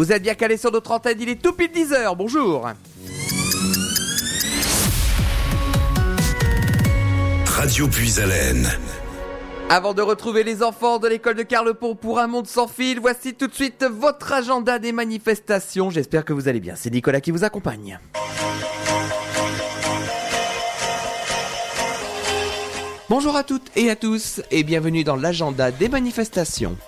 Vous êtes bien calé sur notre antenne, il est tout pile 10h, bonjour Radio Puisalène. Avant de retrouver les enfants de l'école de Carlepont pour un monde sans fil, voici tout de suite votre agenda des manifestations. J'espère que vous allez bien. C'est Nicolas qui vous accompagne. Bonjour à toutes et à tous et bienvenue dans l'agenda des manifestations.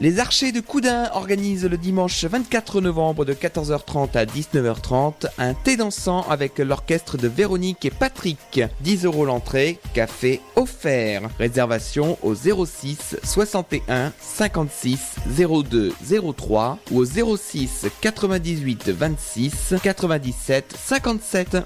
Les Archers de Coudin organisent le dimanche 24 novembre de 14h30 à 19h30 un thé dansant avec l'orchestre de Véronique et Patrick. 10 euros l'entrée, café offert. Réservation au 06 61 56 02 03 ou au 06 98 26 97 57.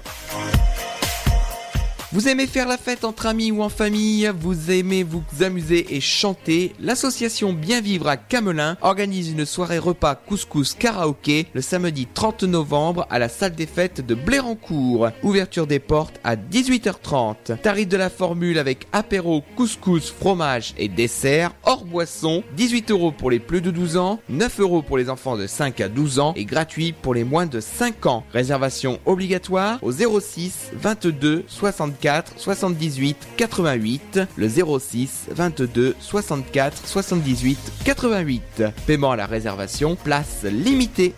Vous aimez faire la fête entre amis ou en famille, vous aimez vous amuser et chanter, l'association Bien Vivre à Camelin organise une soirée repas couscous karaoké le samedi 30 novembre à la salle des fêtes de Blérancourt. Ouverture des portes à 18h30. Tarif de la formule avec apéro, couscous, fromage et dessert, hors boisson, 18 euros pour les plus de 12 ans, 9 euros pour les enfants de 5 à 12 ans et gratuit pour les moins de 5 ans. Réservation obligatoire au 06 22 64 78 88, le 06 22 64 78 88. Paiement à la réservation, place limitée.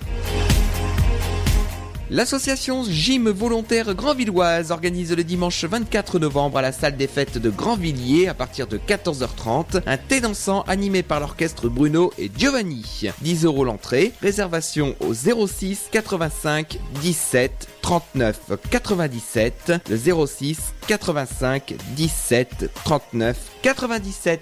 L'association Gym Volontaire Grandvilloise organise le dimanche 24 novembre à la salle des fêtes de Grandvilliers à partir de 14h30 un thé dansant animé par l'orchestre Bruno et Giovanni. 10 euros l'entrée, réservation au 06 85 17 39 97, le 06 85 17 39 97.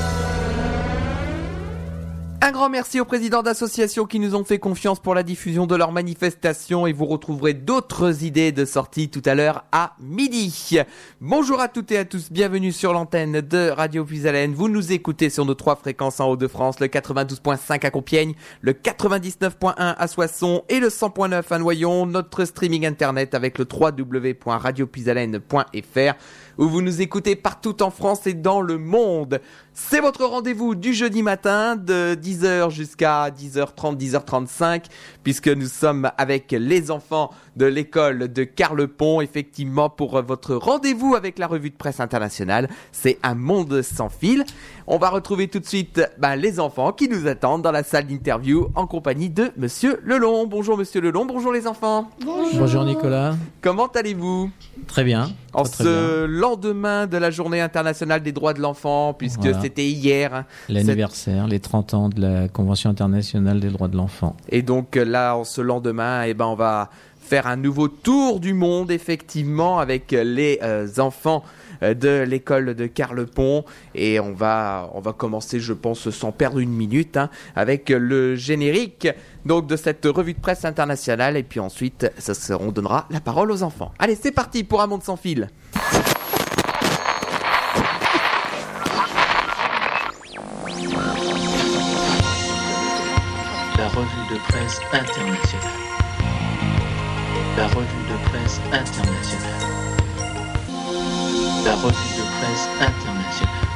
Un grand merci aux présidents d'associations qui nous ont fait confiance pour la diffusion de leurs manifestations et vous retrouverez d'autres idées de sortie tout à l'heure à midi. Bonjour à toutes et à tous, bienvenue sur l'antenne de Radio Puisalène. Vous nous écoutez sur nos trois fréquences en Haut-de-France, le 92.5 à Compiègne, le 99.1 à Soissons et le 100.9 à Noyon. Notre streaming internet avec le www.radiopuisalène.fr où vous nous écoutez partout en France et dans le monde. C'est votre rendez-vous du jeudi matin de 10h jusqu'à 10h30, 10h35, puisque nous sommes avec les enfants de l'école de Carlepont, effectivement, pour votre rendez-vous avec la revue de presse internationale. C'est un monde sans fil. On va retrouver tout de suite bah, les enfants qui nous attendent dans la salle d'interview en compagnie de Monsieur Lelon. Bonjour Monsieur Lelon, bonjour les enfants. Bonjour, bonjour Nicolas. Comment allez-vous? Très bien. En très, ce bien. lendemain de la journée internationale des droits de l'enfant, puisque voilà. C'était hier. hein, L'anniversaire, les 30 ans de la Convention internationale des droits de l'enfant. Et donc là, en ce lendemain, eh ben, on va faire un nouveau tour du monde, effectivement, avec les euh, enfants de l'école de Carlepont et on va on va commencer je pense sans perdre une minute hein, avec le générique donc de cette revue de presse internationale et puis ensuite ça, on donnera la parole aux enfants. Allez, c'est parti pour un monde sans fil. Revue de presse internationale. La revue de presse internationale. La revue de presse internationale.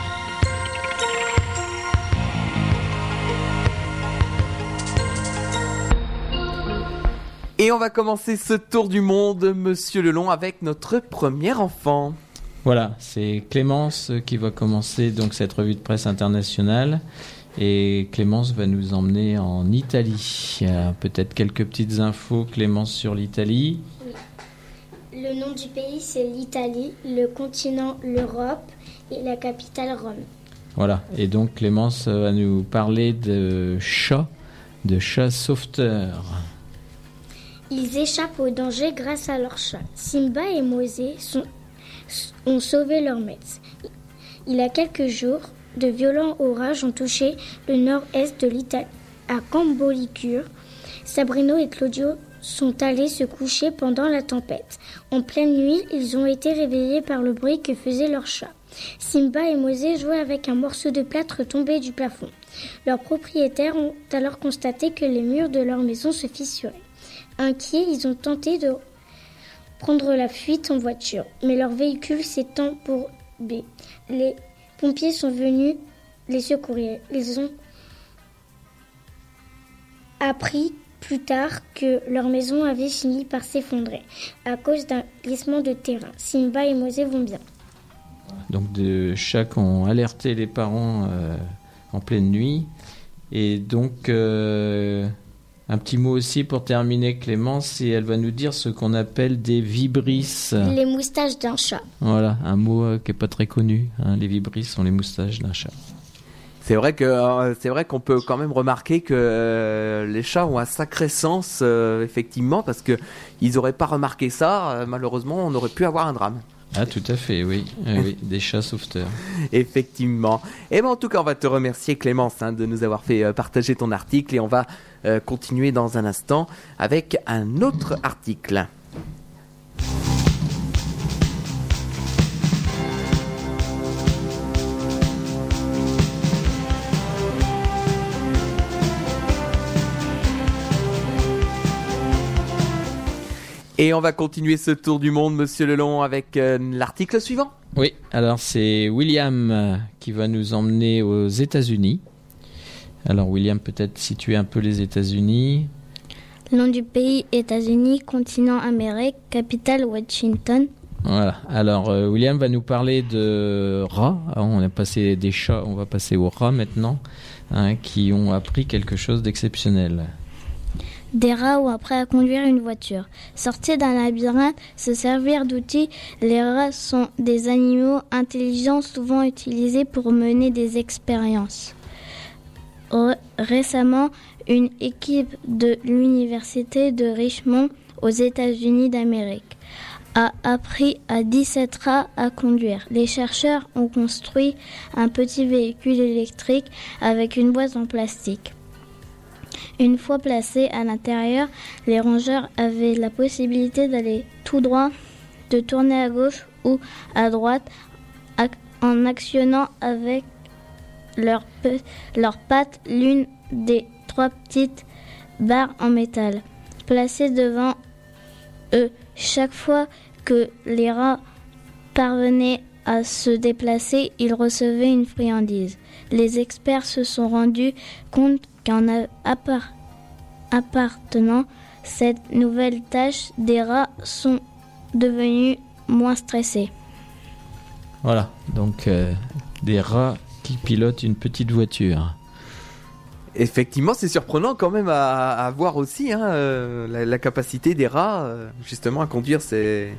Et on va commencer ce tour du monde, Monsieur Lelon, avec notre premier enfant. Voilà, c'est Clémence qui va commencer donc cette revue de presse internationale. Et Clémence va nous emmener en Italie. Peut-être quelques petites infos, Clémence, sur l'Italie. Le nom du pays, c'est l'Italie, le continent, l'Europe et la capitale, Rome. Voilà, et donc Clémence va nous parler de chats, de chats sauveteurs. Ils échappent au danger grâce à leurs chats. Simba et Mosé sont, ont sauvé leur maître. Il y a quelques jours, de violents orages ont touché le nord-est de l'Italie. À Cambolicure, Sabrino et Claudio sont allés se coucher pendant la tempête. En pleine nuit, ils ont été réveillés par le bruit que faisait leur chat. Simba et Mosé jouaient avec un morceau de plâtre tombé du plafond. Leurs propriétaires ont alors constaté que les murs de leur maison se fissuraient. Inquiets, ils ont tenté de prendre la fuite en voiture, mais leur véhicule s'est embourbé. Les pompiers sont venus les secourir. Ils ont appris plus tard que leur maison avait fini par s'effondrer à cause d'un glissement de terrain. Simba et Mosé vont bien. Donc de chats qui ont alerté les parents euh, en pleine nuit. Et donc euh, un petit mot aussi pour terminer Clémence, et elle va nous dire ce qu'on appelle des vibrisses. Les moustaches d'un chat. Voilà, un mot euh, qui est pas très connu. hein. Les vibrisses sont les moustaches d'un chat. C'est vrai que euh, c'est vrai qu'on peut quand même remarquer que euh, les chats ont un sacré sens euh, effectivement parce que ils auraient pas remarqué ça euh, malheureusement on aurait pu avoir un drame. Ah tout à fait, oui, Euh, oui des chats sauveteurs. Effectivement. Et ben en tout cas, on va te remercier Clémence hein, de nous avoir fait euh, partager ton article et on va euh, continuer dans un instant avec un autre article. Et on va continuer ce tour du monde, Monsieur Lelon, avec euh, l'article suivant. Oui, alors c'est William euh, qui va nous emmener aux États-Unis. Alors William, peut-être situer un peu les États-Unis. Nom du pays États-Unis, continent Amérique, capitale Washington. Voilà. Alors euh, William va nous parler de rats. Alors, on a passé des chats, on va passer aux rats maintenant, hein, qui ont appris quelque chose d'exceptionnel. Des rats ont appris à conduire une voiture. Sortir d'un labyrinthe, se servir d'outils, les rats sont des animaux intelligents souvent utilisés pour mener des expériences. Ré- Récemment, une équipe de l'université de Richmond aux États-Unis d'Amérique a appris à 17 rats à conduire. Les chercheurs ont construit un petit véhicule électrique avec une boîte en plastique. Une fois placés à l'intérieur, les rongeurs avaient la possibilité d'aller tout droit, de tourner à gauche ou à droite en actionnant avec leurs pattes l'une des trois petites barres en métal placées devant eux. Chaque fois que les rats parvenaient à se déplacer, ils recevaient une friandise. Les experts se sont rendus compte qu'en appartenant cette nouvelle tâche, des rats sont devenus moins stressés. Voilà. Donc euh, des rats qui pilotent une petite voiture. Effectivement, c'est surprenant quand même à, à voir aussi hein, euh, la, la capacité des rats euh, justement à conduire ces,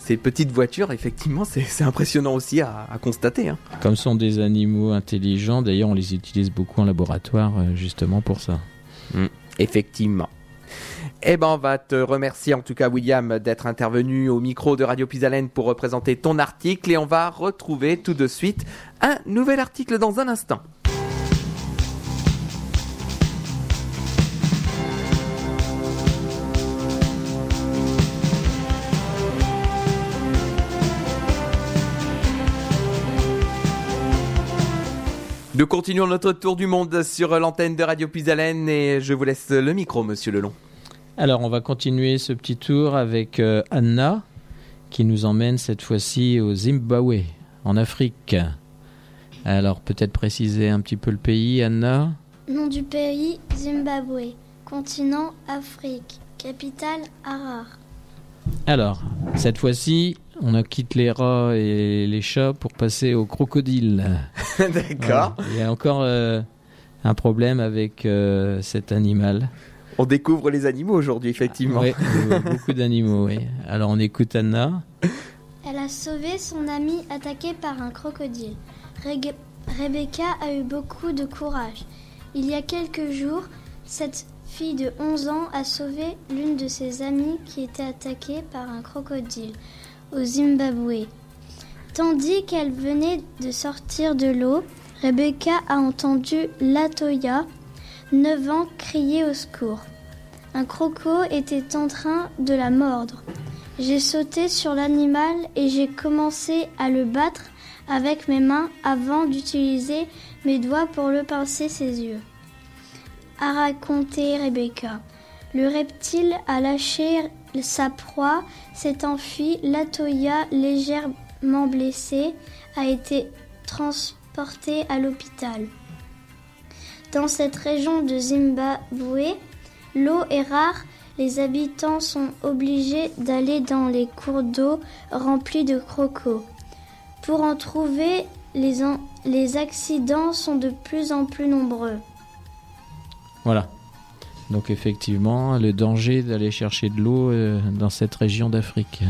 ces petites voitures. Effectivement, c'est impressionnant aussi à, à constater. hein. Comme sont des animaux intelligents, d'ailleurs on les utilise beaucoup en laboratoire euh, justement pour ça. Effectivement. Eh ben, on va te remercier en tout cas, William, d'être intervenu au micro de Radio Pisalène pour représenter ton article et on va retrouver tout de suite un nouvel article dans un instant. Nous continuons notre tour du monde sur l'antenne de Radio Pisalène et je vous laisse le micro, monsieur Lelon. Alors, on va continuer ce petit tour avec euh, Anna, qui nous emmène cette fois-ci au Zimbabwe, en Afrique. Alors, peut-être préciser un petit peu le pays, Anna? Nom du pays Zimbabwe. Continent Afrique. Capitale Harare. Alors, cette fois-ci, on a quitté les rats et les chats pour passer aux crocodiles. D'accord. Il y a encore euh, un problème avec euh, cet animal. On découvre les animaux aujourd'hui, effectivement. Oui, euh, beaucoup d'animaux, oui. Alors, on écoute Anna. Elle a sauvé son ami attaqué par un crocodile. Reg- Rebecca a eu beaucoup de courage. Il y a quelques jours, cette fille de 11 ans a sauvé l'une de ses amies qui était attaquée par un crocodile au Zimbabwe. Tandis qu'elle venait de sortir de l'eau, Rebecca a entendu Latoya, 9 ans, crier au secours. Un croco était en train de la mordre. J'ai sauté sur l'animal et j'ai commencé à le battre avec mes mains avant d'utiliser mes doigts pour le pincer ses yeux. A raconté Rebecca. Le reptile a lâché sa proie, s'est enfui, Latoya, légèrement blessée, a été transportée à l'hôpital. Dans cette région de Zimbabwe, l'eau est rare, les habitants sont obligés d'aller dans les cours d'eau remplis de crocos. Pour en trouver, les accidents sont de plus en plus nombreux. Voilà. Donc effectivement, le danger d'aller chercher de l'eau euh, dans cette région d'Afrique.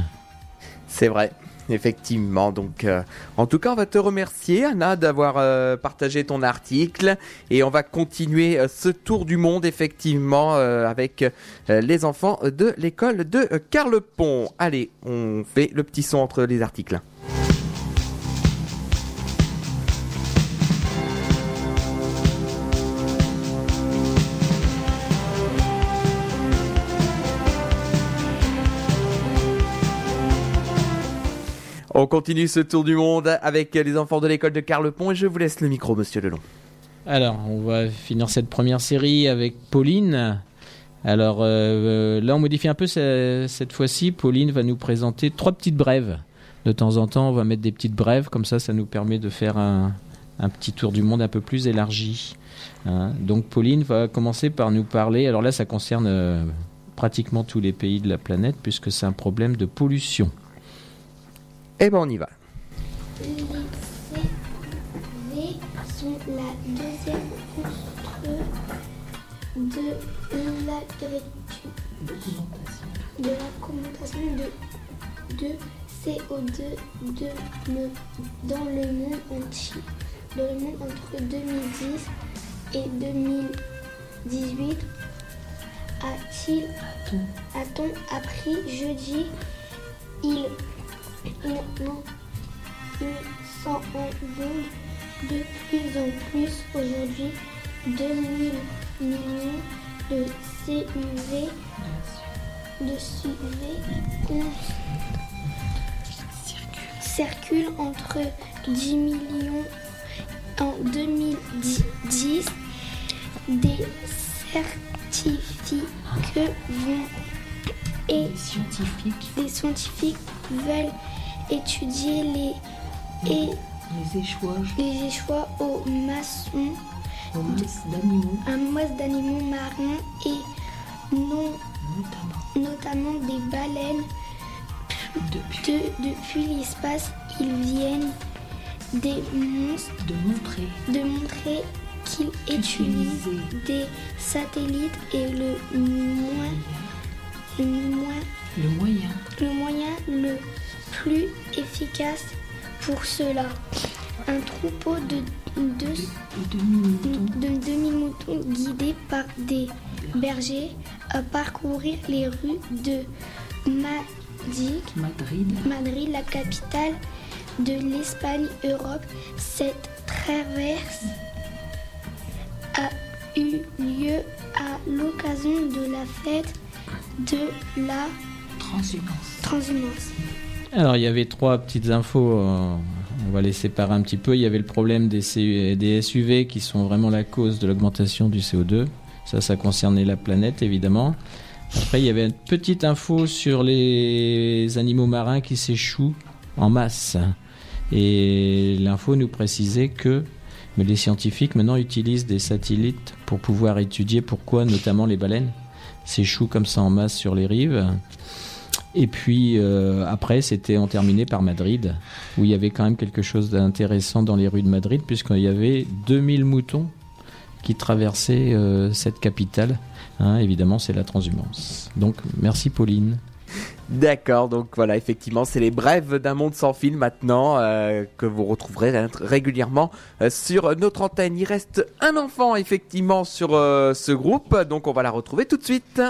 C'est vrai. Effectivement, donc euh, en tout cas on va te remercier Anna d'avoir euh, partagé ton article et on va continuer ce tour du monde effectivement avec les enfants de l'école de Carlepont. Allez, on fait le petit son entre les articles. On continue ce tour du monde avec les enfants de l'école de Carlepont et je vous laisse le micro, monsieur Lelon. Alors, on va finir cette première série avec Pauline. Alors euh, là, on modifie un peu ce- cette fois-ci. Pauline va nous présenter trois petites brèves. De temps en temps, on va mettre des petites brèves, comme ça, ça nous permet de faire un, un petit tour du monde un peu plus élargi. hein. Donc Pauline va commencer par nous parler. Alors là, ça concerne euh, pratiquement tous les pays de la planète, puisque c'est un problème de pollution. Eh ben on y va. Les sont la deuxième de l'agriculture, de la commentation de, de CO2 de le- dans le monde entier. Dans le monde entre 2010 et 2018, a-t-il, a-t-on appris jeudi, il, s'en rendent de plus en plus aujourd'hui. 2000 millions de CUV de CUV circulent entre 10 millions en 2010 des certifiques vont et scientifiques, les scientifiques veulent étudier les et les échouages les aux maçons, aux masses d'animaux, à masse d'animaux marins et non, notamment. notamment des baleines. depuis. De- depuis l'espace, ils viennent des monstres. De montrer. De montrer qu'ils utilisent des satellites et le moins, le moins le moyen le moyen le plus efficace pour cela. Un troupeau de, de, de demi-moutons guidés par des bergers à parcourir les rues de Madrid, Madrid Madrid, la capitale de l'Espagne Europe. Cette traverse a eu lieu à l'occasion de la fête de la transhumance. transhumance. Alors, il y avait trois petites infos. euh, on va les séparer un petit peu. Il y avait le problème des, CU des SUV qui sont vraiment la cause de l'augmentation du CO2. Ça, ça concernait la planète, évidemment. Après, il y avait une petite info sur les animaux marins qui s'échouent en masse. Et l'info nous précisait que mais les scientifiques maintenant utilisent des satellites pour pouvoir étudier pourquoi notamment les baleines s'échouent comme ça en masse sur les rives. Et puis euh, après, c'était on terminait par Madrid, où il y avait quand même quelque chose d'intéressant dans les rues de Madrid, puisqu'il y avait 2000 moutons qui traversaient euh, cette capitale. Hein, évidemment, c'est la transhumance. Donc, merci Pauline. D'accord, donc voilà, effectivement, c'est les brèves d'un monde sans fil maintenant euh, que vous retrouverez ré- régulièrement euh, sur notre antenne. Il reste un enfant effectivement sur euh, ce groupe, donc on va la retrouver tout de suite.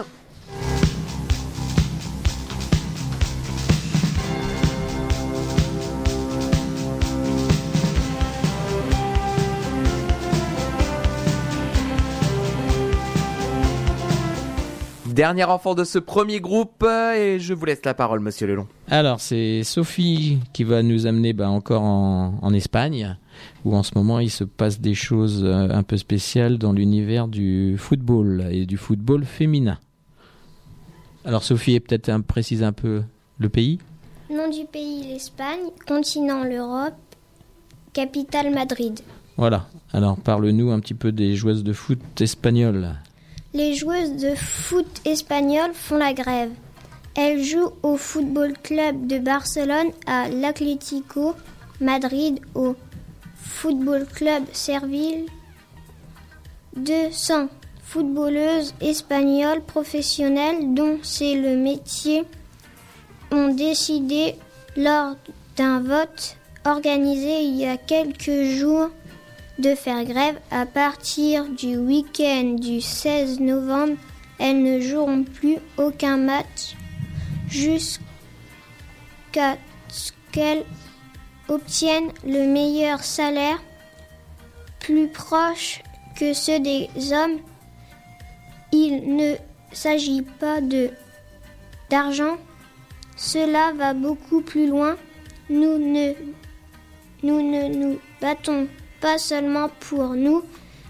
Dernier enfant de ce premier groupe euh, et je vous laisse la parole, monsieur Lelon. Alors, c'est Sophie qui va nous amener bah, encore en, en Espagne, où en ce moment il se passe des choses euh, un peu spéciales dans l'univers du football et du football féminin. Alors, Sophie, peut-être un, précise un peu le pays? Nom du pays l'Espagne, continent l'Europe, capitale Madrid. Voilà. Alors, parle-nous un petit peu des joueuses de foot espagnoles. Les joueuses de foot espagnoles font la grève. Elles jouent au Football Club de Barcelone, à l'Atlético Madrid, au Football Club Serville. 200 footballeuses espagnoles professionnelles dont c'est le métier ont décidé lors d'un vote organisé il y a quelques jours de faire grève à partir du week-end du 16 novembre. Elles ne joueront plus aucun match jusqu'à ce qu'elles obtiennent le meilleur salaire plus proche que ceux des hommes. Il ne s'agit pas de d'argent. Cela va beaucoup plus loin. Nous ne nous ne nous battons pas seulement pour nous,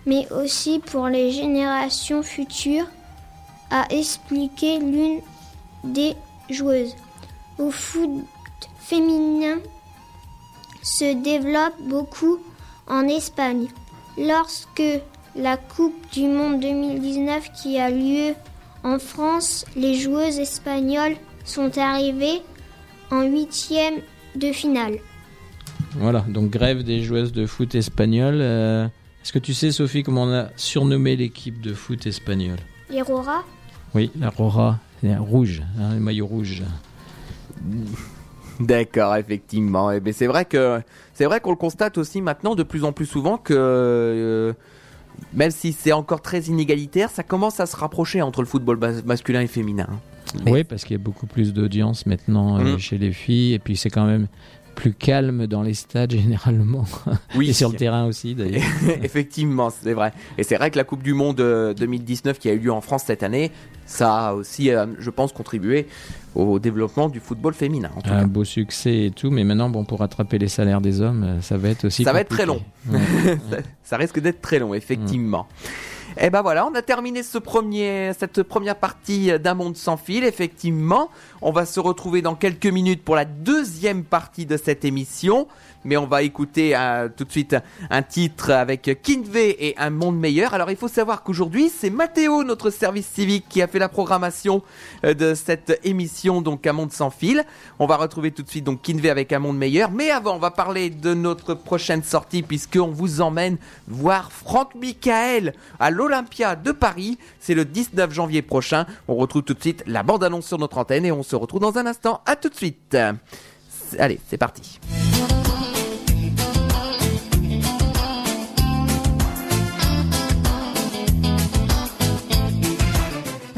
mais aussi pour les générations futures, a expliqué l'une des joueuses. Au foot féminin se développe beaucoup en Espagne. Lorsque la Coupe du Monde 2019 qui a lieu en France, les joueuses espagnoles sont arrivées en huitième de finale. Voilà, donc grève des joueuses de foot espagnoles. Euh, Est-ce que tu sais, Sophie, comment on a surnommé l'équipe de foot espagnole? Les Rora Oui, la Rora, c'est rouge, hein, le maillot rouge. D'accord, effectivement. Et ben c'est vrai que c'est vrai qu'on le constate aussi maintenant de plus en plus souvent que euh, même si c'est encore très inégalitaire, ça commence à se rapprocher entre le football masculin et féminin. Mais- Oui, parce qu'il y a beaucoup plus d'audience maintenant euh, Mm. chez les filles, et puis c'est quand même plus calme dans les stades généralement, Oui, et sur le terrain aussi d'ailleurs. Effectivement, c'est vrai. Et c'est vrai que la Coupe du Monde euh, 2019 qui a eu lieu en France cette année, ça a aussi, euh, je pense, contribué au développement du football féminin. En tout un cas. beau succès et tout, mais maintenant, bon, pour rattraper les salaires des hommes, euh, ça va être aussi. Ça va être très long. Ouais. ça, ça risque d'être très long, effectivement. Et ben voilà, on a terminé ce premier, cette première partie d'un monde sans fil. Effectivement, on va se retrouver dans quelques minutes pour la deuxième partie de cette émission. Mais on va écouter euh, tout de suite un titre avec Kinvey et un monde meilleur. Alors il faut savoir qu'aujourd'hui c'est Mathéo, notre service civique, qui a fait la programmation euh, de cette émission, donc un monde sans fil. On va retrouver tout de suite donc Kinvey avec un monde meilleur. Mais avant, on va parler de notre prochaine sortie puisqu'on vous emmène voir Franck Michael à l'Olympia de Paris. C'est le 19 janvier prochain. On retrouve tout de suite la bande-annonce sur notre antenne et on se retrouve dans un instant. À tout de suite. Allez, c'est parti.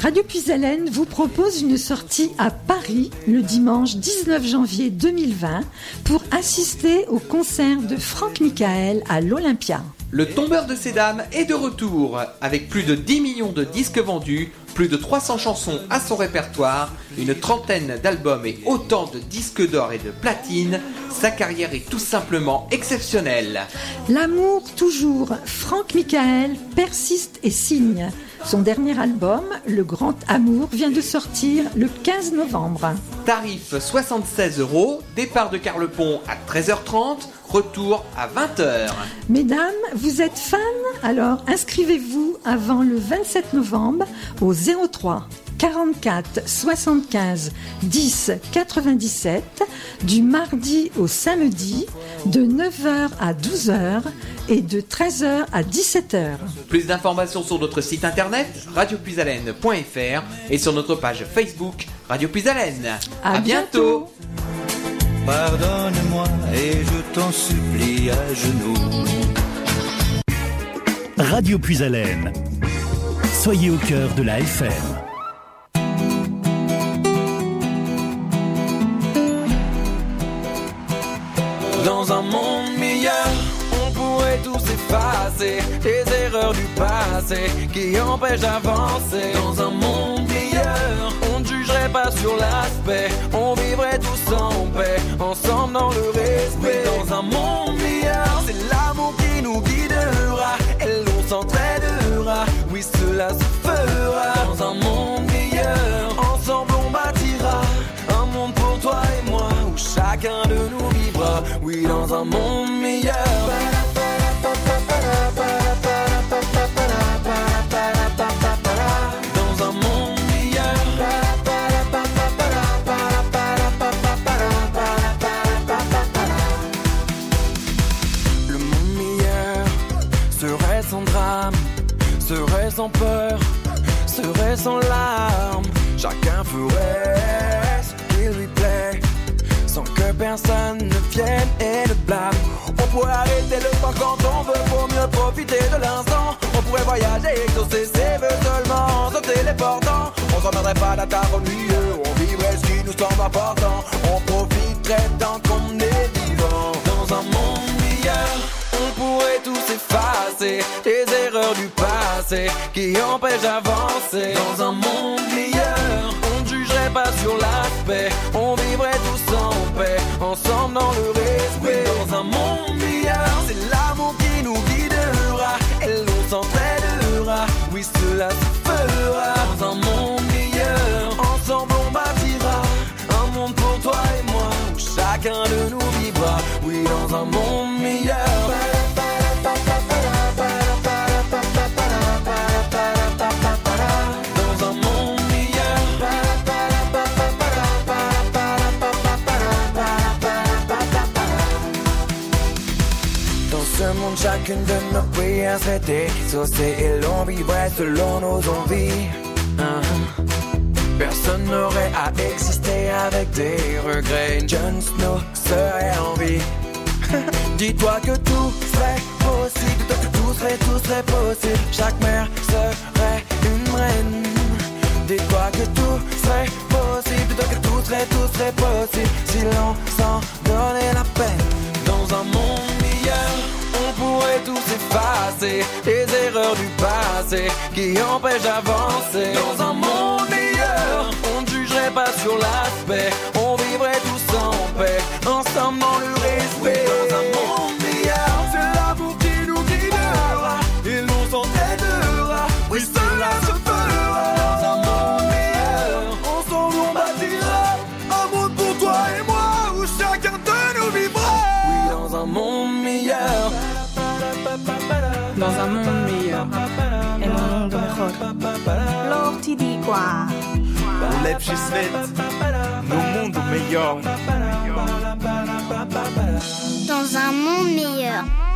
Radio Puisalène vous propose une sortie à Paris le dimanche 19 janvier 2020 pour assister au concert de Franck Michael à l'Olympia. Le tombeur de ces dames est de retour. Avec plus de 10 millions de disques vendus, plus de 300 chansons à son répertoire, une trentaine d'albums et autant de disques d'or et de platine, sa carrière est tout simplement exceptionnelle. L'amour toujours, Franck Michael persiste et signe. Son dernier album, Le Grand Amour, vient de sortir le 15 novembre. Tarif 76 euros, départ de Carlepont à 13h30, retour à 20h. Mesdames, vous êtes fans? Alors inscrivez-vous avant le 27 novembre au 03 44 75 10 97 du mardi au samedi de 9h à 12h et de 13h à 17h. Plus d'informations sur notre site internet radiopuisalène.fr et sur notre page Facebook Radio Puisalène. À bientôt. Pardonne-moi et je t'en supplie à genoux. Radio Puisalène. Soyez au cœur de la FM. Dans un monde meilleur, on pourrait tous effacer les erreurs du passé qui empêchent d'avancer. Dans un monde meilleur. On jugerait pas sur l'aspect, on vivrait tous en paix, ensemble dans le respect. Dans un monde meilleur, c'est l'amour qui nous guidera, et l'on s'entraidera. Oui, cela se fera. Dans un monde meilleur, ensemble on bâtira un monde pour toi et moi, où chacun de nous vivra. Oui, dans un monde meilleur. Sans peur, serait sans larmes. Chacun ferait ce qu'il lui plaît, sans que personne ne vienne et ne blâme. On pourrait arrêter le temps quand on veut pour mieux profiter de l'instant. On pourrait voyager, exaucer ses vœux seulement, se téléportant. On s'en rendrait pas la table au on vivrait ce qui nous semble important. On profiterait tant qu'on est vivant dans un monde pourrait tous effacer les erreurs du passé qui empêchent d'avancer dans un monde meilleur. On ne jugerait pas sur l'aspect, on vivrait tous en paix, ensemble dans le respect. Dans un monde meilleur, c'est l'amour qui nous guidera et l'on s'entraidera. Oui, cela se fera dans un monde meilleur. Ensemble, on bâtira un monde pour toi et moi où chacun de nous vivra. Oui, dans un monde meilleur. Chacune de nos prières serait exaucée et l'on vivrait selon nos envies. Personne n'aurait à exister avec des regrets. Jon Snow serait en vie. Dis-toi que tout serait possible. Dis-toi que tout serait, tout serait possible. Chaque mère serait une reine. Dis-toi que tout serait possible. Dis-toi que tout serait, tout serait possible. Si l'on s'en donnait la peine. Dans un monde meilleur, pourrait tous effacer les erreurs du passé qui empêchent d'avancer. Dans un monde meilleur, on ne jugerait pas sur l'aspect. On vivrait tous en paix, ensemble dans le respect. Dans un monde Świat, no mundo melhor. Dans un monde meilleur.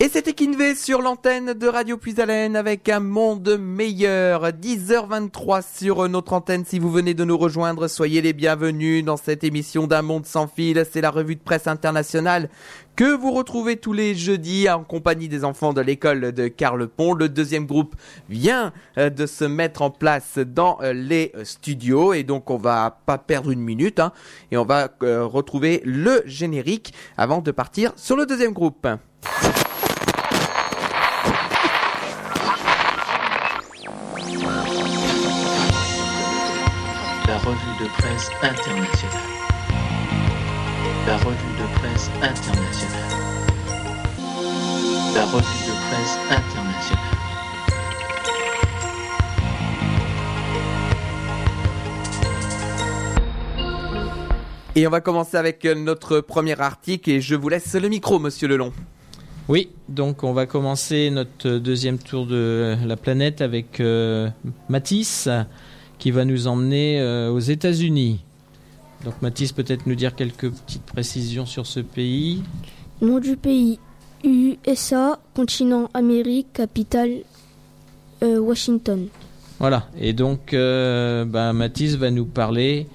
Et c'était Kinvé sur l'antenne de Radio Puisalène avec un monde meilleur. 10h23 sur notre antenne. Si vous venez de nous rejoindre, soyez les bienvenus dans cette émission d'un monde sans fil. C'est la revue de presse internationale que vous retrouvez tous les jeudis en compagnie des enfants de l'école de Carlepont. Le deuxième groupe vient euh, de se mettre en place dans euh, les studios et donc on va pas perdre une minute hein, et on va euh, retrouver le générique avant de partir sur le deuxième groupe. Revue de presse internationale. La revue de presse internationale. La revue de presse internationale. Et on va commencer avec notre premier article et je vous laisse le micro, monsieur Lelon. Oui, donc on va commencer notre deuxième tour de la planète avec euh, Mathis qui va nous emmener euh, aux États-Unis. Donc Mathis, peut-être nous dire quelques petites précisions sur ce pays. Nom du pays USA, continent Amérique, capitale euh, Washington. Voilà, et donc euh, bah, Mathis va nous parler,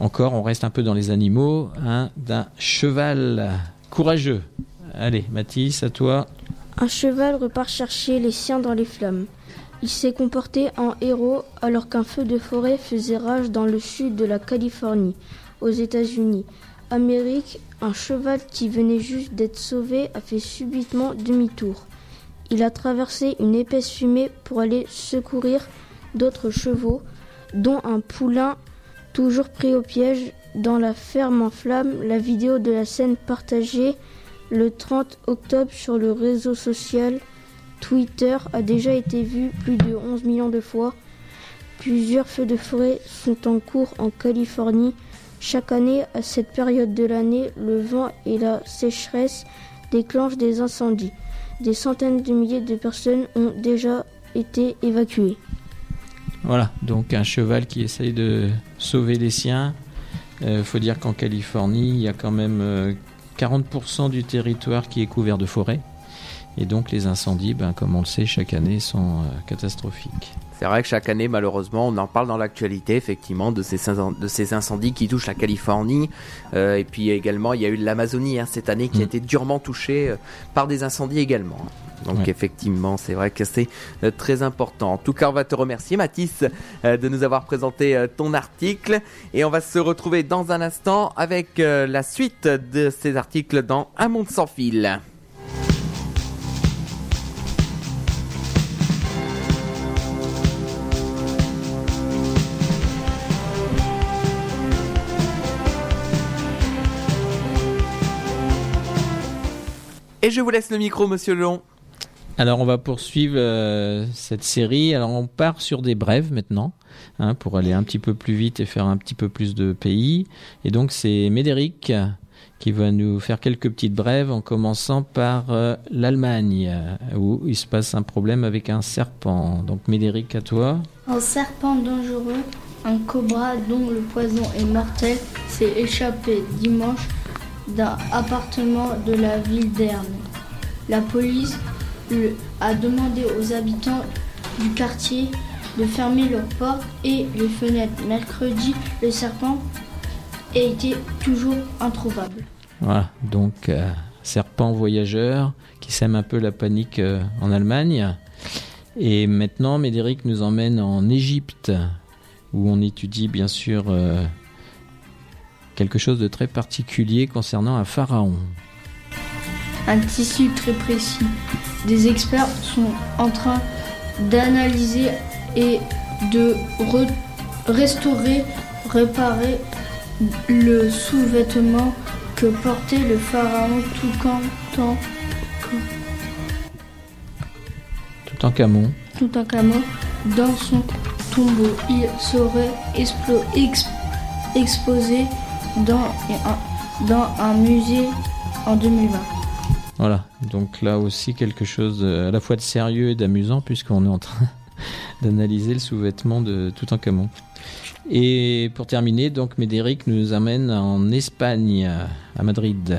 encore on reste un peu dans les animaux, hein, d'un cheval courageux. Allez Mathis, à toi. Un cheval repart chercher les siens dans les flammes. Il s'est comporté en héros alors qu'un feu de forêt faisait rage dans le sud de la Californie, aux États-Unis. Amérique, un cheval qui venait juste d'être sauvé a fait subitement demi-tour. Il a traversé une épaisse fumée pour aller secourir d'autres chevaux, dont un poulain toujours pris au piège dans la ferme en flammes. La vidéo de la scène partagée le 30 octobre sur le réseau social Twitter a déjà été vue plus de 11 millions de fois. Plusieurs feux de forêt sont en cours en Californie. Chaque année, à cette période de l'année, le vent et la sécheresse déclenchent des incendies. Des centaines de milliers de personnes ont déjà été évacuées. Voilà, donc un cheval qui essaye de sauver les siens. Il faut dire qu'en Californie, il y a quand même euh, 40% du territoire qui est couvert de forêt. Et donc les incendies, ben, comme on le sait, chaque année sont euh, catastrophiques. C'est vrai que chaque année, malheureusement, on en parle dans l'actualité, effectivement, de ces, incen- de ces incendies qui touchent la Californie. Euh, et puis également, il y a eu l'Amazonie hein, cette année qui a été durement touchée euh, par des incendies également. Donc Ouais. effectivement, c'est vrai que c'est euh, très important. En tout cas, on va te remercier, Mathis, euh, de nous avoir présenté euh, ton article. Et on va se retrouver dans un instant avec euh, la suite de ces articles dans Un monde sans fil. Je vous laisse le micro, monsieur Long. Alors on va poursuivre euh, cette série. Alors on part sur des brèves maintenant, hein, pour aller un petit peu plus vite et faire un petit peu plus de pays. Et donc c'est Médéric qui va nous faire quelques petites brèves en commençant par euh, l'Allemagne, où il se passe un problème avec un serpent. Donc Médéric, à toi. Un serpent dangereux, un cobra dont le poison est mortel, s'est échappé dimanche d'un appartement de la ville d'Erne. La police a demandé aux habitants du quartier de fermer leurs portes et les fenêtres. Mercredi, le serpent était toujours introuvable. Voilà, donc euh, serpent voyageur qui sème un peu la panique euh, en Allemagne. Et maintenant, Médéric nous emmène en Égypte, où on étudie bien sûr euh, quelque chose de très particulier concernant un pharaon. un tissu très précis. Des experts sont en train d'analyser et de re- restaurer, réparer le sous-vêtement que portait le pharaon Toutankhamon Toutankhamon. Toutankhamon dans son tombeau. Il serait exposé dans un, dans un musée en 2020. Voilà, donc là aussi quelque chose à la fois de sérieux et d'amusant puisqu'on est en train d'analyser le sous-vêtement de Toutankhamon. Et pour terminer, donc Médéric nous amène en Espagne, à Madrid.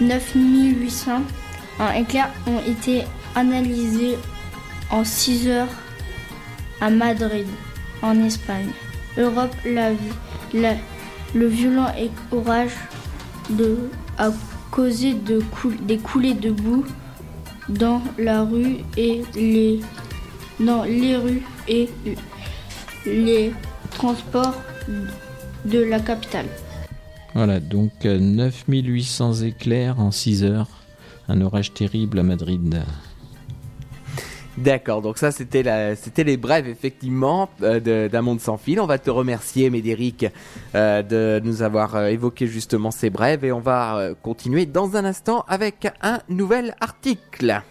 9800 en éclairs ont été analysés en 6 heures à Madrid, en Espagne. Europe, la, la- le violent orage a causé des coulées de boue dans la rue et les, dans les rues et les transports de la capitale. Voilà, donc euh, 9800 éclairs en 6 heures. Un orage terrible à Madrid. D'accord, donc ça c'était les brèves effectivement euh, d'un monde sans fil. On va te remercier, Médéric, euh, de nous avoir euh, évoqué justement ces brèves et on va continuer dans un instant avec un nouvel article.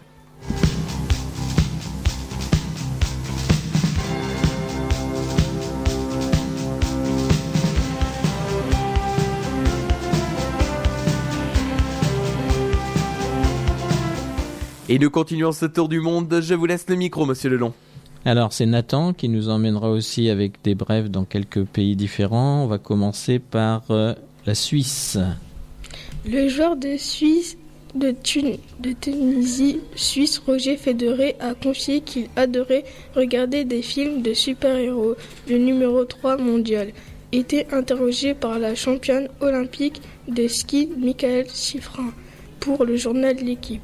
Et nous continuons ce tour du monde. Je vous laisse le micro, Monsieur Lelon. Alors c'est Nathan qui nous emmènera aussi avec des brèves dans quelques pays différents. On va commencer par euh, la Suisse. Le joueur de Suisse de, Tun- de Tunisie, Suisse Roger Federer, a confié qu'il adorait regarder des films de super-héros. Le numéro 3 mondial était interrogé par la championne olympique de ski Michael Schifrin pour le journal L'équipe.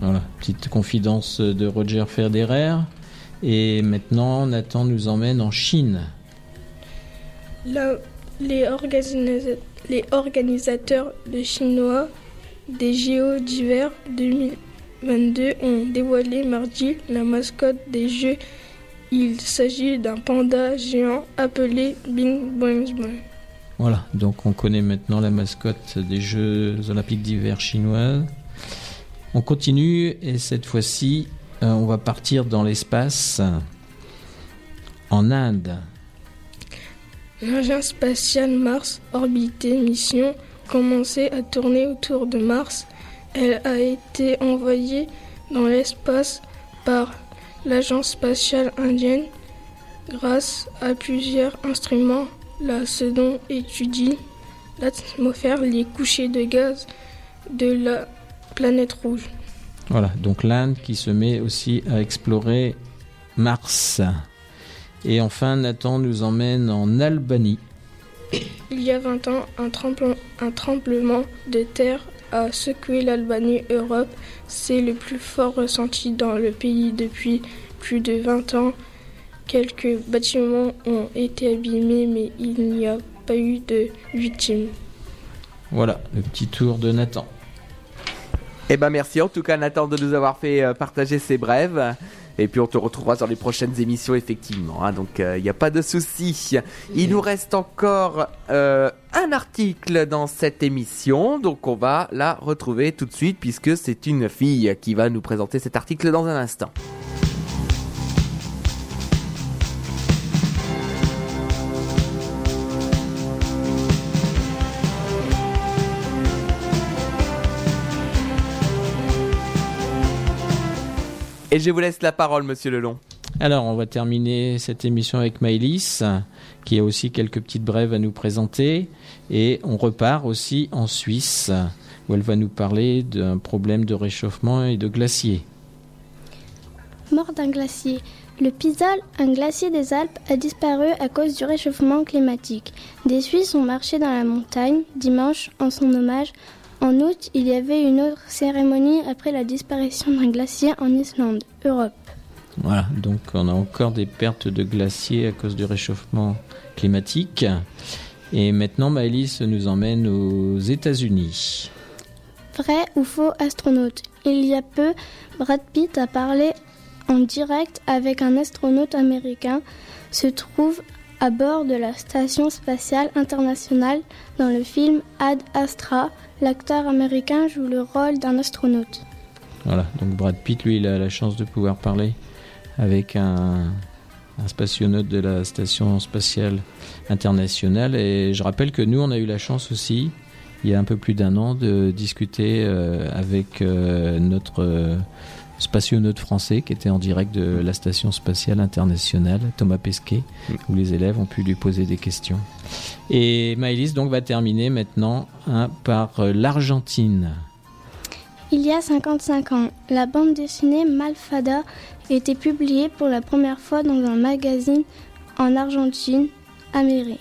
Voilà, petite confidence de Roger Federer. Et maintenant, Nathan nous emmène en Chine. Les, organisa- les organisateurs de chinois des JO d'hiver 2022 ont dévoilé mardi la mascotte des Jeux Il s'agit d'un panda géant appelé Bing Boing Boing. Voilà, donc on connaît maintenant la mascotte des Jeux olympiques d'hiver chinois. On continue et cette fois-ci, euh, on va partir dans l'espace en Inde. L'engin spatial Mars Orbité Mission commençait à tourner autour de Mars. Elle a été envoyée dans l'espace par l'agence spatiale indienne grâce à plusieurs instruments. La SEDON étudie l'atmosphère, les couchers de gaz de la planète rouge. Voilà, donc l'Inde qui se met aussi à explorer Mars. Et enfin, Nathan nous emmène en Albanie. Il y a 20 ans, un, un tremblement de terre a secoué l'Albanie Europe. C'est le plus fort ressenti dans le pays depuis plus de 20 ans. Quelques bâtiments ont été abîmés, mais il n'y a pas eu de victimes. Voilà, le petit tour de Nathan. Eh ben merci en tout cas Nathan de nous avoir fait euh, partager ces brèves. Et puis on te retrouvera dans les prochaines émissions effectivement. hein, donc il n'y a pas de souci. Il nous reste encore euh, un article dans cette émission. Donc on va la retrouver tout de suite puisque c'est une fille qui va nous présenter cet article dans un instant. Et je vous laisse la parole, monsieur Lelon. Alors, on va terminer cette émission avec Maëlys, qui a aussi quelques petites brèves à nous présenter. Et on repart aussi en Suisse, où elle va nous parler d'un problème de réchauffement et de glacier. Mort d'un glacier. Le Pisal, un glacier des Alpes, a disparu à cause du réchauffement climatique. Des Suisses ont marché dans la montagne dimanche en son hommage. En août, il y avait une autre cérémonie après la disparition d'un glacier en Islande, Europe. Voilà, donc on a encore des pertes de glaciers à cause du réchauffement climatique. Et maintenant, Maëlys nous emmène aux États-Unis. Vrai ou faux astronaute? Il y a peu, Brad Pitt a parlé en direct avec un astronaute américain, se trouve à bord de la Station spatiale internationale dans le film Ad Astra. L'acteur américain joue le rôle d'un astronaute. Voilà, donc Brad Pitt, lui, il a la chance de pouvoir parler avec un, un spationaute de la Station spatiale internationale. Et je rappelle que nous, on a eu la chance aussi, il y a un peu plus d'un an, de discuter euh, avec euh, notre euh, spationaute français qui était en direct de la Station spatiale internationale, Thomas Pesquet, où les élèves ont pu lui poser des questions. Et Maëlys donc va terminer maintenant hein, par euh, l'Argentine. Il y a 55 ans, la bande dessinée Malfada était publiée pour la première fois dans un magazine en Argentine, Amérique.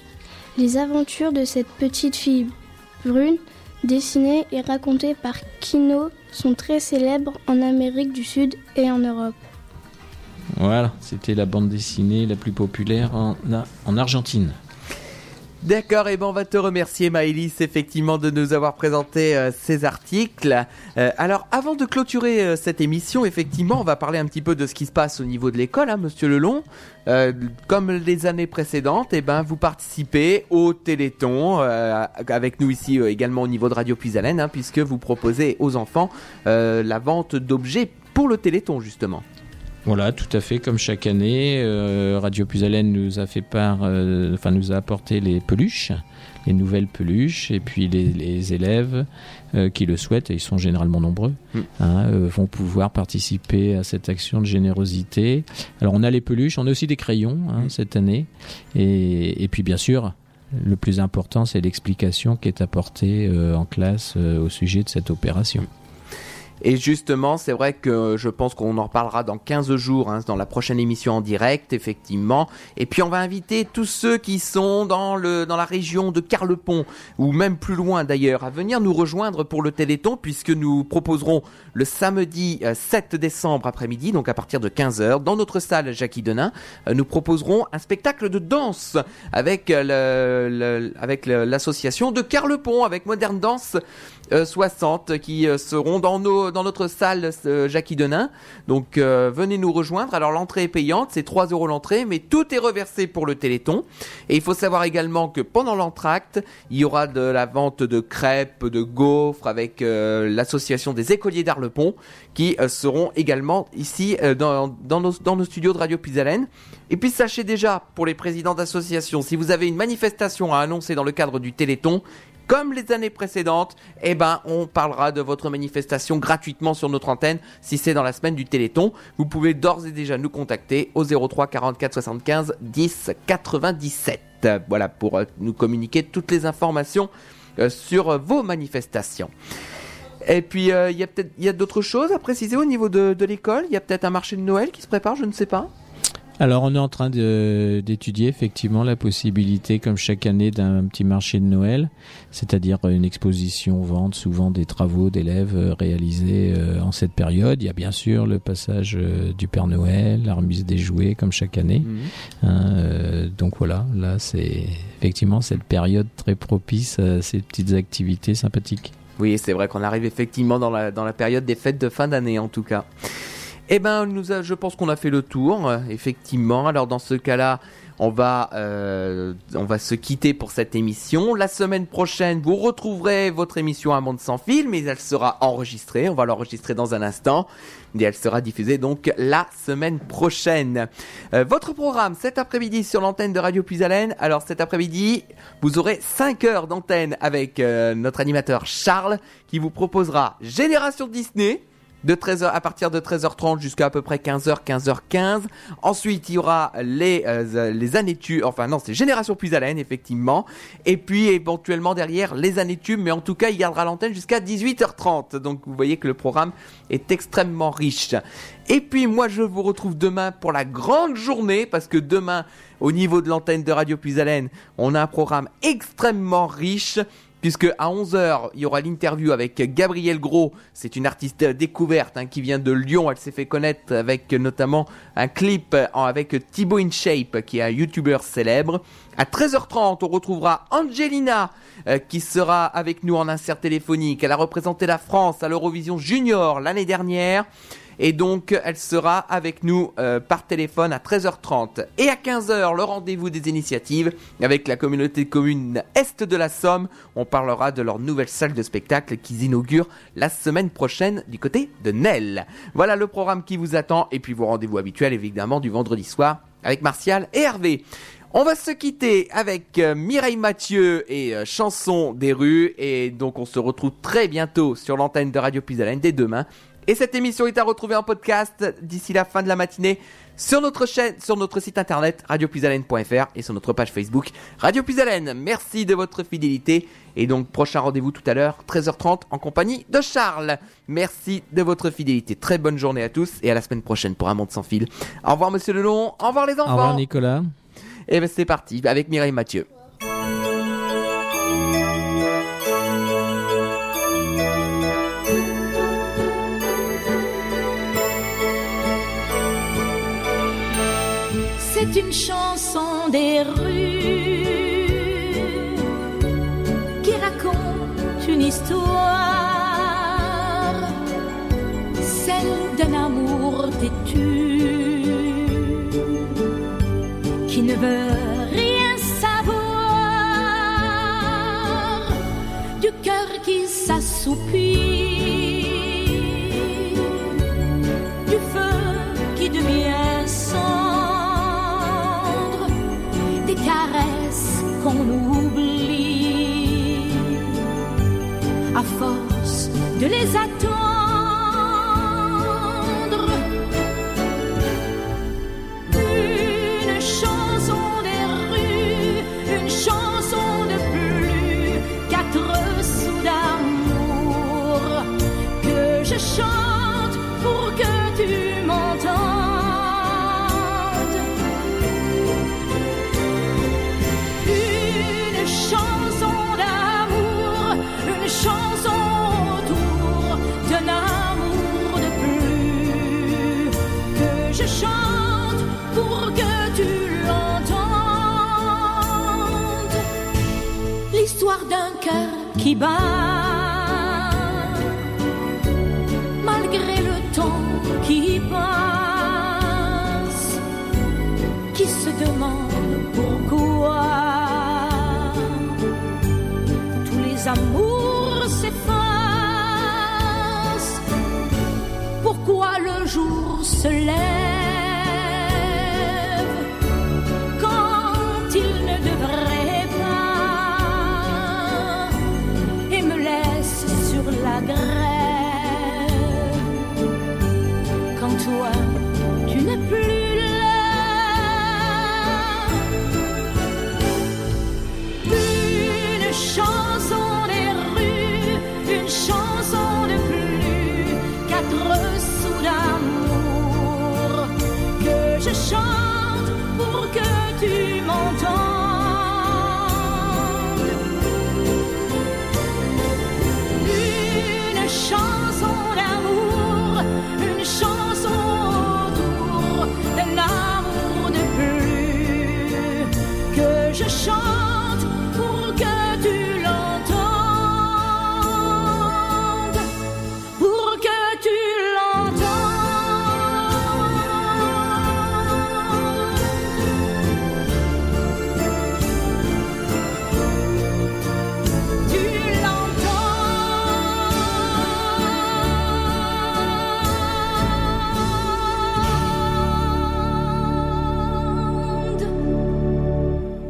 Les aventures de cette petite fille brune, dessinée et racontée par Kino, sont très célèbres en Amérique du Sud et en Europe. Voilà, c'était la bande dessinée la plus populaire en, en Argentine. D'accord, et ben on va te remercier Maëlys effectivement de nous avoir présenté euh, ces articles. Euh, alors avant de clôturer euh, cette émission, effectivement, on va parler un petit peu de ce qui se passe au niveau de l'école, hein, Monsieur Lelon. Comme les années précédentes, et ben vous participez au Téléthon avec nous ici également au niveau de Radio Puisalène, hein, puisque vous proposez aux enfants la vente d'objets pour le Téléthon justement. Voilà, tout à fait comme chaque année, euh, Radio Puisalène nous a fait part, euh, enfin nous a apporté les peluches, les nouvelles peluches, et puis les, les élèves euh, qui le souhaitent, et ils sont généralement nombreux, hein, euh, vont pouvoir participer à cette action de générosité. Alors on a les peluches, on a aussi des crayons hein, cette année, et, et puis bien sûr. Le plus important, c'est l'explication qui est apportée euh, en classe euh, au sujet de cette opération. Et justement, c'est vrai que je pense qu'on en reparlera dans 15 jours, hein, dans la prochaine émission en direct, effectivement. Et puis on va inviter tous ceux qui sont dans, le, dans la région de Carlepont, ou même plus loin d'ailleurs, à venir nous rejoindre pour le Téléthon, puisque nous proposerons le samedi euh, 7 décembre après-midi, donc à partir de 15h, dans notre salle Jackie Denain, euh, nous proposerons un spectacle de danse avec, euh, le- le- avec l'association de Carlepont, avec Modern Dance euh, 60 qui euh, seront dans, nos, dans notre salle euh, Jackie Denain. Donc euh, venez nous rejoindre. Alors l'entrée est payante, c'est 3 euros l'entrée, mais tout est reversé pour le Téléthon. Et il faut savoir également que pendant l'entracte, il y aura de la vente de crêpes, de gaufres avec euh, l'association des écoliers d'Arlepont qui euh, seront également ici euh, dans, dans, nos, dans nos studios de Radio Pisalène. Et puis sachez déjà, pour les présidents d'associations, si vous avez une manifestation à annoncer dans le cadre du Téléthon, comme les années précédentes, eh ben, on parlera de votre manifestation gratuitement sur notre antenne si c'est dans la semaine du Téléthon. Vous pouvez d'ores et déjà nous contacter au 03 44 75 10 97. Euh, Voilà pour euh, nous communiquer toutes les informations euh, sur euh, vos manifestations. Et puis il y a peut-être d'autres choses à préciser au niveau de l'école? Il y a peut-être un marché de Noël qui se prépare, je ne sais pas. Alors, on est en train d'étudier effectivement la possibilité, comme chaque année, d'un petit marché de Noël, c'est-à-dire une exposition vente souvent des travaux d'élèves euh, réalisés euh, en cette période. Il y a bien sûr le passage euh, du Père Noël, la remise des jouets, comme chaque année. Hein, euh, donc voilà, là, c'est effectivement cette période très propice à ces petites activités sympathiques. Oui, c'est vrai qu'on arrive effectivement dans la, dans la période des fêtes de fin d'année en tout cas. Eh ben, nous a- je pense qu'on a fait le tour, euh, effectivement. Alors dans ce cas-là, on va, euh, on va se quitter pour cette émission. La semaine prochaine, vous retrouverez votre émission Un monde sans fil, mais elle sera enregistrée. On va l'enregistrer dans un instant. Et elle sera diffusée donc la semaine prochaine. Euh, votre programme cet après-midi sur l'antenne de Radio Puisalène. Alors cet après-midi, vous aurez 5 heures d'antenne avec euh, notre animateur Charles qui vous proposera Génération Disney de 13h à partir de 13h30 jusqu'à à peu près 15h 15h15 ensuite il y aura les euh, les années tubes enfin non c'est génération Puisalène effectivement. Et puis éventuellement derrière les années tubes. Mais en tout cas il gardera l'antenne jusqu'à 18h30 donc vous voyez que le programme est extrêmement riche. Et puis moi je vous retrouve demain pour la grande journée parce que demain au niveau de l'antenne de Radio Puisalène on a un programme extrêmement riche puisque à 11h, il y aura l'interview avec Gabrielle Gros, c'est une artiste découverte hein, qui vient de Lyon, elle s'est fait connaître avec notamment un clip avec Thibaut InShape qui est un youtubeur célèbre. À 13h30, on retrouvera Angelina euh, qui sera avec nous en insert téléphonique. Elle a représenté la France à l'Eurovision Junior l'année dernière. Et donc, elle sera avec nous euh, par téléphone à 13h30. Et à 15h, le rendez-vous des initiatives avec la communauté de communes Est de la Somme. On parlera de leur nouvelle salle de spectacle qu'ils inaugurent la semaine prochaine du côté de Nel. Voilà le programme qui vous attend. Et puis vos rendez-vous habituels, évidemment, du vendredi soir avec Martial et Hervé. On va se quitter avec euh, Mireille Mathieu et euh, Chanson des rues. Et donc, on se retrouve très bientôt sur l'antenne de Radio Puisalène dès demain. Et cette émission est à retrouver en podcast d'ici la fin de la matinée sur notre chaîne, sur notre site internet radiopuisalène.fr et sur notre page Facebook Radio Puisalène. Merci de votre fidélité et donc prochain rendez-vous tout à l'heure 13h30 en compagnie de Charles. Merci de votre fidélité. Très bonne journée à tous et à la semaine prochaine pour un monde sans fil. Au revoir Monsieur Lelon, au revoir les enfants. Au revoir Nicolas. Et ben c'est parti avec Mireille Mathieu. Une chanson des rues qui raconte une histoire, celle d'un amour têtu qui ne veut rien savoir du cœur qui s'assoupit, les attendre.